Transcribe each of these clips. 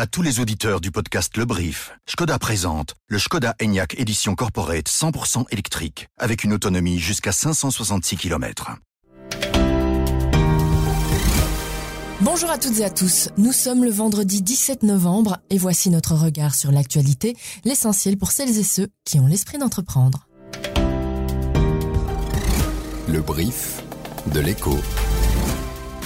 À tous les auditeurs du podcast Le Brief, Skoda présente le Skoda Enyaq Édition Corporate 100% électrique, avec une autonomie jusqu'à 566 km. Bonjour à toutes et à tous, nous sommes le vendredi 17 novembre et voici notre regard sur l'actualité, l'essentiel pour celles et ceux qui ont l'esprit d'entreprendre. Le brief de l'écho.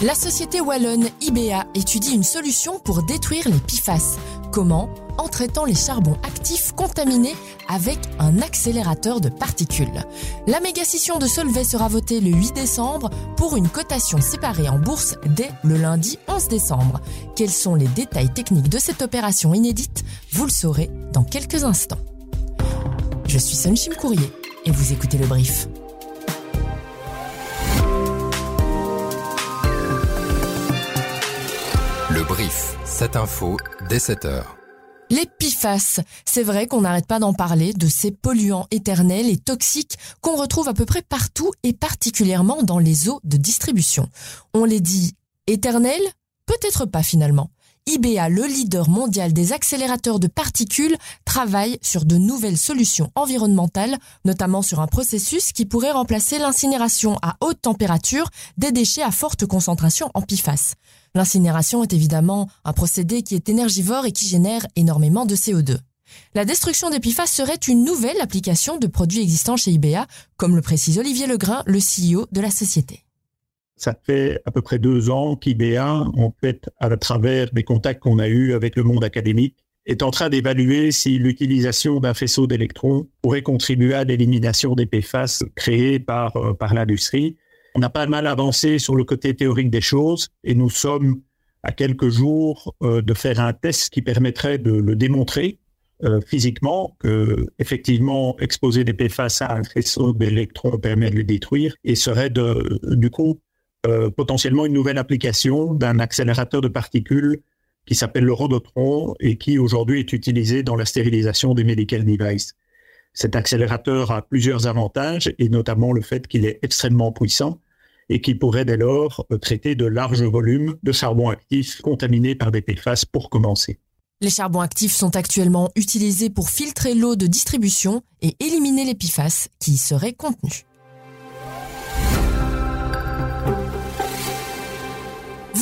La société wallonne IBA étudie une solution pour détruire les PFAS. Comment? En traitant les charbons actifs contaminés avec un accélérateur de particules. La méga scission de Solvay sera votée le 8 décembre pour une cotation séparée en bourse dès le lundi 11 décembre. Quels sont les détails techniques de cette opération inédite? Vous le saurez dans quelques instants. Je suis Sunshim Courrier et vous écoutez le brief. Cette info dès 7h. Les c'est vrai qu'on n'arrête pas d'en parler, de ces polluants éternels et toxiques qu'on retrouve à peu près partout et particulièrement dans les eaux de distribution. On les dit éternels? Peut-être pas finalement. IBA, le leader mondial des accélérateurs de particules, travaille sur de nouvelles solutions environnementales, notamment sur un processus qui pourrait remplacer l'incinération à haute température des déchets à forte concentration en PFAS. L'incinération est évidemment un procédé qui est énergivore et qui génère énormément de CO2. La destruction des PFAS serait une nouvelle application de produits existants chez IBA, comme le précise Olivier Legrain, le CEO de la société. Ça fait à peu près deux ans qu'IBA, en fait, à travers des contacts qu'on a eus avec le monde académique, est en train d'évaluer si l'utilisation d'un faisceau d'électrons pourrait contribuer à l'élimination des PFAS créés par, euh, par l'industrie. On a pas mal avancé sur le côté théorique des choses et nous sommes à quelques jours euh, de faire un test qui permettrait de le démontrer euh, physiquement que effectivement exposer des PFAS à un faisceau d'électrons permet de les détruire et serait de, du coup euh, potentiellement une nouvelle application d'un accélérateur de particules qui s'appelle le rhodotron et qui aujourd'hui est utilisé dans la stérilisation des medical devices. Cet accélérateur a plusieurs avantages et notamment le fait qu'il est extrêmement puissant et qui pourrait dès lors traiter de larges volumes de charbon actif contaminés par des PFAS pour commencer. Les charbons actifs sont actuellement utilisés pour filtrer l'eau de distribution et éliminer les PFAS qui y seraient contenus.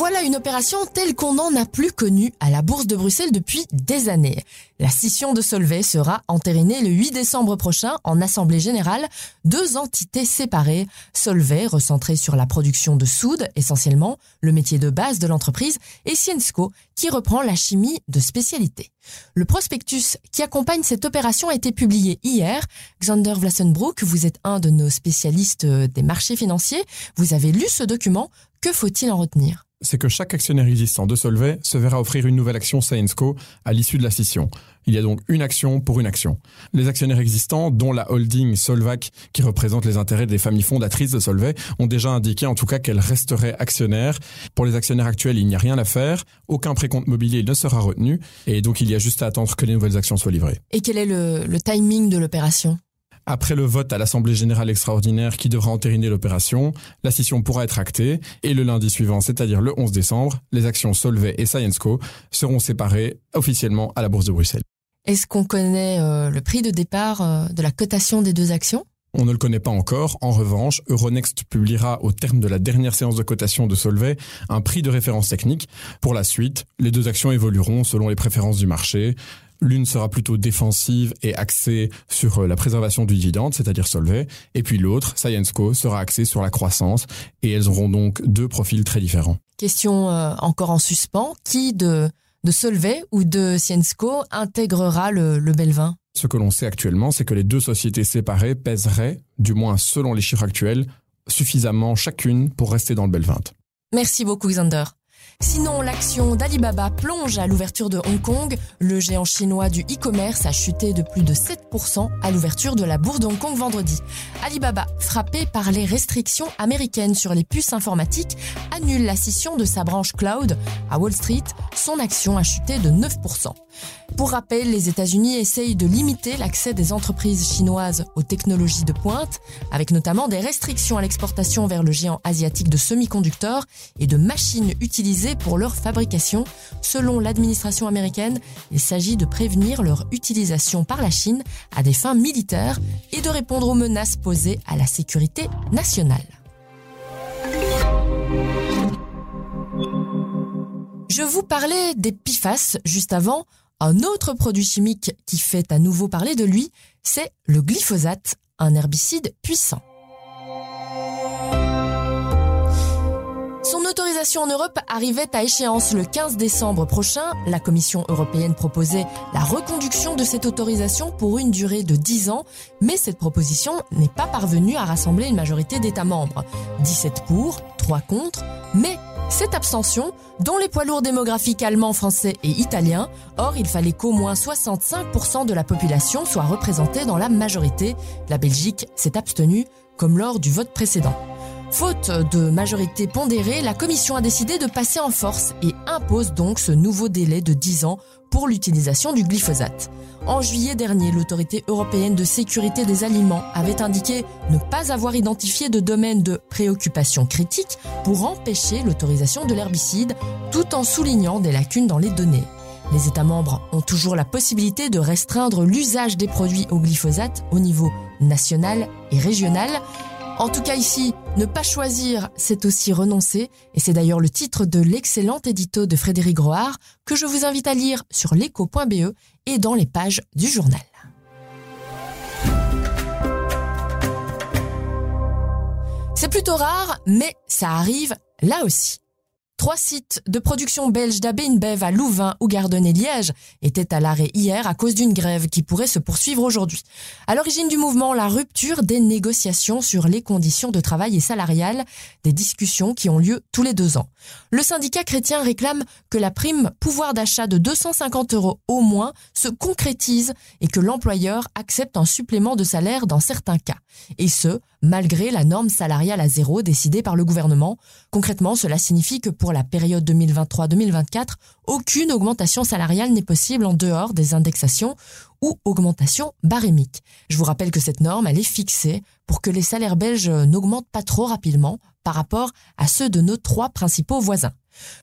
Voilà une opération telle qu'on n'en a plus connue à la Bourse de Bruxelles depuis des années. La scission de Solvay sera entérinée le 8 décembre prochain en Assemblée Générale. Deux entités séparées. Solvay, recentré sur la production de soude, essentiellement, le métier de base de l'entreprise, et Ciensco, qui reprend la chimie de spécialité. Le prospectus qui accompagne cette opération a été publié hier. Xander Vlassenbroek, vous êtes un de nos spécialistes des marchés financiers. Vous avez lu ce document. Que faut-il en retenir? C'est que chaque actionnaire existant de Solvay se verra offrir une nouvelle action Sainsco à l'issue de la scission. Il y a donc une action pour une action. Les actionnaires existants, dont la holding Solvac, qui représente les intérêts des familles fondatrices de Solvay, ont déjà indiqué en tout cas qu'elles resteraient actionnaires. Pour les actionnaires actuels, il n'y a rien à faire. Aucun précompte mobilier ne sera retenu. Et donc, il y a juste à attendre que les nouvelles actions soient livrées. Et quel est le timing de l'opération? Après le vote à l'Assemblée générale extraordinaire qui devra entériner l'opération, la scission pourra être actée et le lundi suivant, c'est-à-dire le 11 décembre, les actions Solvay et Scienceco seront séparées officiellement à la Bourse de Bruxelles. Est-ce qu'on connaît euh, le prix de départ euh, de la cotation des deux actions? On ne le connaît pas encore. En revanche, Euronext publiera au terme de la dernière séance de cotation de Solvay un prix de référence technique. Pour la suite, les deux actions évolueront selon les préférences du marché. L'une sera plutôt défensive et axée sur euh, la préservation du dividende, c'est-à-dire Solvay, et puis l'autre, ScienceCo, sera axée sur la croissance, et elles auront donc deux profils très différents. Question euh, encore en suspens, qui de, de Solvay ou de ScienceCo intégrera le, le Belvin? Ce que l'on sait actuellement, c'est que les deux sociétés séparées pèseraient, du moins selon les chiffres actuels, suffisamment chacune pour rester dans le Belvin. Merci beaucoup Xander. Sinon, l'action d'Alibaba plonge à l'ouverture de Hong Kong. Le géant chinois du e-commerce a chuté de plus de 7% à l'ouverture de la bourse de Hong Kong vendredi. Alibaba, frappé par les restrictions américaines sur les puces informatiques, annule la scission de sa branche cloud. À Wall Street, son action a chuté de 9%. Pour rappel, les États-Unis essayent de limiter l'accès des entreprises chinoises aux technologies de pointe, avec notamment des restrictions à l'exportation vers le géant asiatique de semi-conducteurs et de machines utilisées pour leur fabrication. Selon l'administration américaine, il s'agit de prévenir leur utilisation par la Chine à des fins militaires et de répondre aux menaces posées à la sécurité nationale. Je vous parlais des PIFAS juste avant. Un autre produit chimique qui fait à nouveau parler de lui, c'est le glyphosate, un herbicide puissant. En Europe arrivait à échéance le 15 décembre prochain. La Commission européenne proposait la reconduction de cette autorisation pour une durée de 10 ans, mais cette proposition n'est pas parvenue à rassembler une majorité d'États membres. 17 pour, 3 contre, mais cette abstention, dont les poids lourds démographiques allemands, français et italiens, or il fallait qu'au moins 65% de la population soit représentée dans la majorité. La Belgique s'est abstenue, comme lors du vote précédent. Faute de majorité pondérée, la Commission a décidé de passer en force et impose donc ce nouveau délai de 10 ans pour l'utilisation du glyphosate. En juillet dernier, l'autorité européenne de sécurité des aliments avait indiqué ne pas avoir identifié de domaine de préoccupation critique pour empêcher l'autorisation de l'herbicide, tout en soulignant des lacunes dans les données. Les États membres ont toujours la possibilité de restreindre l'usage des produits au glyphosate au niveau national et régional. En tout cas ici, ne pas choisir, c'est aussi renoncer, et c'est d'ailleurs le titre de l'excellent édito de Frédéric Groard que je vous invite à lire sur l'écho.be et dans les pages du journal. C'est plutôt rare, mais ça arrive là aussi. Trois sites de production belge d'AB InBev à Louvain, Ougarden et Liège étaient à l'arrêt hier à cause d'une grève qui pourrait se poursuivre aujourd'hui. À l'origine du mouvement, la rupture des négociations sur les conditions de travail et salariales, des discussions qui ont lieu tous les deux ans. Le syndicat chrétien réclame que la prime pouvoir d'achat de 250 euros au moins se concrétise et que l'employeur accepte un supplément de salaire dans certains cas. Et ce, malgré la norme salariale à zéro décidée par le gouvernement. Concrètement, cela signifie que pour la période 2023-2024, aucune augmentation salariale n'est possible en dehors des indexations ou augmentation barémique. Je vous rappelle que cette norme, elle est fixée pour que les salaires belges n'augmentent pas trop rapidement par rapport à ceux de nos trois principaux voisins.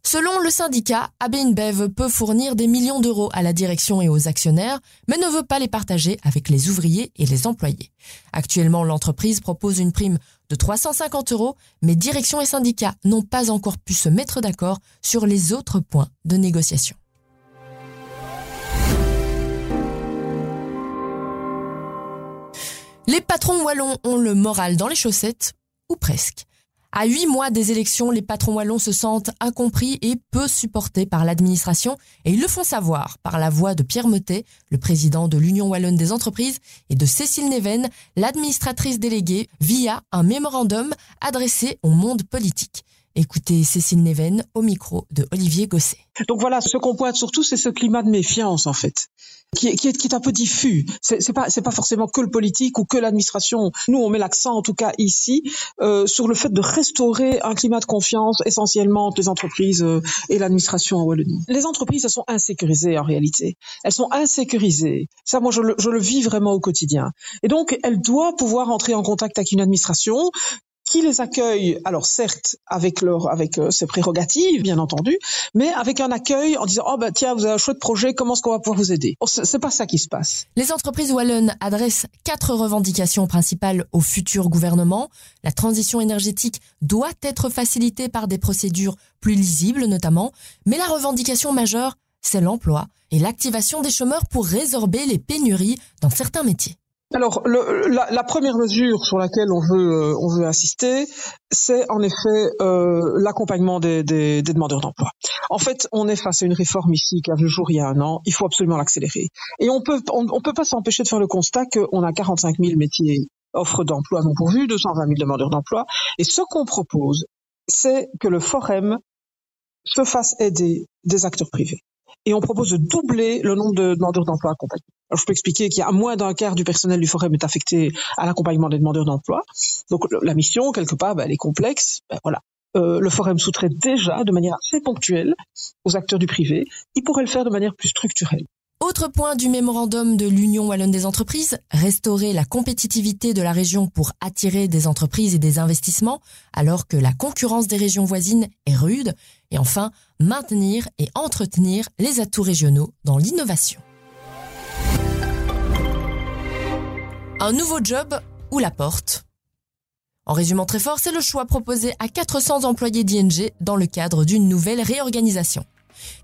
Selon le syndicat, AB InBev peut fournir des millions d'euros à la direction et aux actionnaires, mais ne veut pas les partager avec les ouvriers et les employés. Actuellement, l'entreprise propose une prime de 350 euros, mais direction et syndicats n'ont pas encore pu se mettre d'accord sur les autres points de négociation. Les patrons wallons ont le moral dans les chaussettes, ou presque. À huit mois des élections, les patrons wallons se sentent incompris et peu supportés par l'administration et ils le font savoir par la voix de Pierre Meutet, le président de l'Union wallonne des entreprises, et de Cécile Neven, l'administratrice déléguée, via un mémorandum adressé au monde politique. Écoutez Cécile Neven au micro de Olivier Gosset. Donc voilà, ce qu'on pointe surtout, c'est ce climat de méfiance en fait, qui est, un peu diffus. C'est, c'est pas c'est pas forcément que le politique ou que l'administration. Nous, on met l'accent en tout cas ici euh, sur le fait de restaurer un climat de confiance essentiellement entre les entreprises euh, et l'administration en Wallonie. Les entreprises, elles sont insécurisées en réalité. Elles sont insécurisées. Ça, moi, je le, je le vis vraiment au quotidien. Et donc, elles doivent pouvoir entrer en contact avec une administration qui les accueille, alors certes avec leur avec euh, ses prérogatives bien entendu, mais avec un accueil en disant oh bah tiens vous avez un chouette projet, comment est-ce qu'on va pouvoir vous aider? C'est pas ça qui se passe. Les entreprises wallonnes adressent quatre revendications principales au futur gouvernement. La transition énergétique doit être facilitée par des procédures plus lisibles notamment, mais la revendication majeure c'est l'emploi et l'activation des chômeurs pour résorber les pénuries dans certains métiers. Alors, le, la, première mesure sur laquelle on veut, euh, on veut insister, c'est en effet euh, l'accompagnement des, demandeurs d'emploi. En fait, on est face à une réforme ici qui a vu le jour il y a un an. Il faut absolument l'accélérer. Et on peut, on, peut pas s'empêcher de faire le constat qu'on a 45 000 métiers offres d'emploi non pourvus, 220 000 demandeurs d'emploi. Et ce qu'on propose, c'est que le Forum se fasse aider des acteurs privés et on propose de doubler le nombre de demandeurs d'emploi accompagnés. Alors, je peux expliquer qu'il y a moins d'un quart du personnel du Forum est affecté à l'accompagnement des demandeurs d'emploi. Donc la mission, quelque part, ben, elle est complexe. Ben, voilà. Euh, le Forum sous-traite déjà de manière assez ponctuelle aux acteurs du privé. Il pourrait le faire de manière plus structurelle. Autre point du mémorandum de l'Union wallonne des entreprises, restaurer la compétitivité de la région pour attirer des entreprises et des investissements alors que la concurrence des régions voisines est rude. Et enfin, maintenir et entretenir les atouts régionaux dans l'innovation. Un nouveau job ou la porte? En résumant très fort, c'est le choix proposé à 400 employés d'ING dans le cadre d'une nouvelle réorganisation.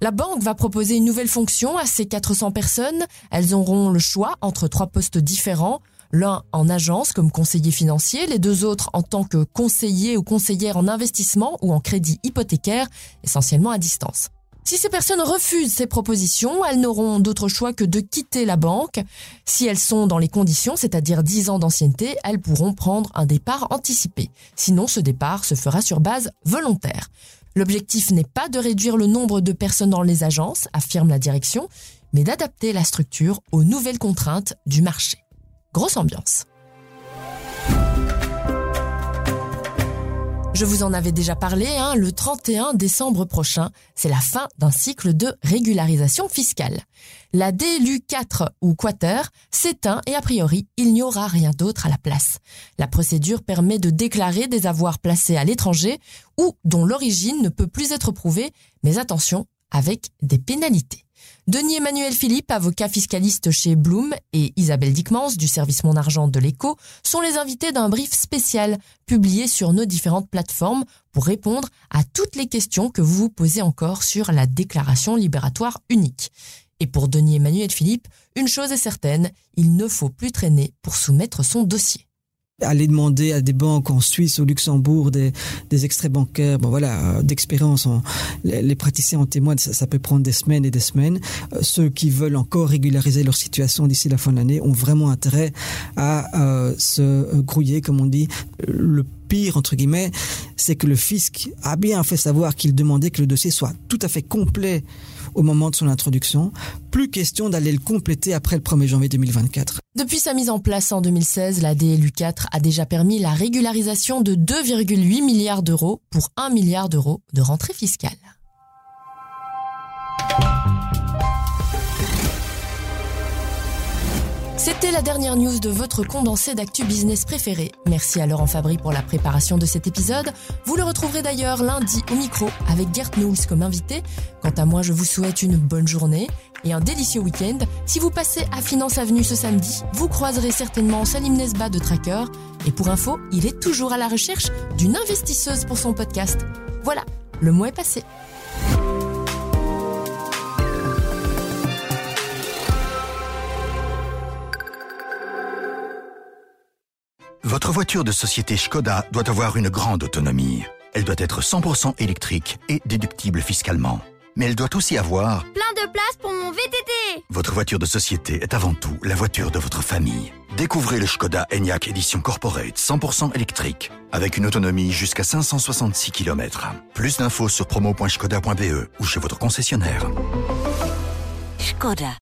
La banque va proposer une nouvelle fonction à ces 400 personnes. Elles auront le choix entre trois postes différents. L'un en agence comme conseiller financier, les deux autres en tant que conseiller ou conseillère en investissement ou en crédit hypothécaire, essentiellement à distance. Si ces personnes refusent ces propositions, elles n'auront d'autre choix que de quitter la banque. Si elles sont dans les conditions, c'est-à-dire 10 ans d'ancienneté, elles pourront prendre un départ anticipé. Sinon, ce départ se fera sur base volontaire. L'objectif n'est pas de réduire le nombre de personnes dans les agences, affirme la direction, mais d'adapter la structure aux nouvelles contraintes du marché. Grosse ambiance. Je vous en avais déjà parlé, hein, le 31 décembre prochain, c'est la fin d'un cycle de régularisation fiscale. La DLU 4 ou Quater s'éteint et a priori, il n'y aura rien d'autre à la place. La procédure permet de déclarer des avoirs placés à l'étranger ou dont l'origine ne peut plus être prouvée, mais attention, avec des pénalités. Denis Emmanuel Philippe, avocat fiscaliste chez Bloom, et Isabelle Dickmans du service Mon Argent de l'Écho sont les invités d'un brief spécial publié sur nos différentes plateformes pour répondre à toutes les questions que vous vous posez encore sur la déclaration libératoire unique. Et pour Denis Emmanuel Philippe, une chose est certaine, il ne faut plus traîner pour soumettre son dossier aller demander à des banques en Suisse, au Luxembourg, des, des extraits bancaires, bon voilà, euh, d'expérience, les, praticiens en témoignent, ça, peut prendre des semaines et des semaines. Euh, ceux qui veulent encore régulariser leur situation d'ici la fin de l'année ont vraiment intérêt à euh, se grouiller, comme on dit. Le pire, entre guillemets, c'est que le fisc a bien fait savoir qu'il demandait que le dossier soit tout à fait complet au moment de son introduction. Plus question d'aller le compléter après le 1er janvier 2024. Depuis sa mise en place en 2016, la DLU4 a déjà permis la régularisation de 2,8 milliards d'euros pour 1 milliard d'euros de rentrée fiscale. C'était la dernière news de votre condensé d'actu business préféré. Merci à Laurent Fabry pour la préparation de cet épisode. Vous le retrouverez d'ailleurs lundi au micro avec Gert Knowles comme invité. Quant à moi, je vous souhaite une bonne journée et un délicieux week-end. Si vous passez à Finance Avenue ce samedi, vous croiserez certainement Salim Nesba de Tracker. Et pour info, il est toujours à la recherche d'une investisseuse pour son podcast. Voilà, le mois est passé. Voiture de société Skoda doit avoir une grande autonomie. Elle doit être 100% électrique et déductible fiscalement. Mais elle doit aussi avoir plein de place pour mon VTT. Votre voiture de société est avant tout la voiture de votre famille. Découvrez le Skoda Enyaq Edition Corporate 100% électrique avec une autonomie jusqu'à 566 km. Plus d'infos sur promo.skoda.be ou chez votre concessionnaire. Skoda.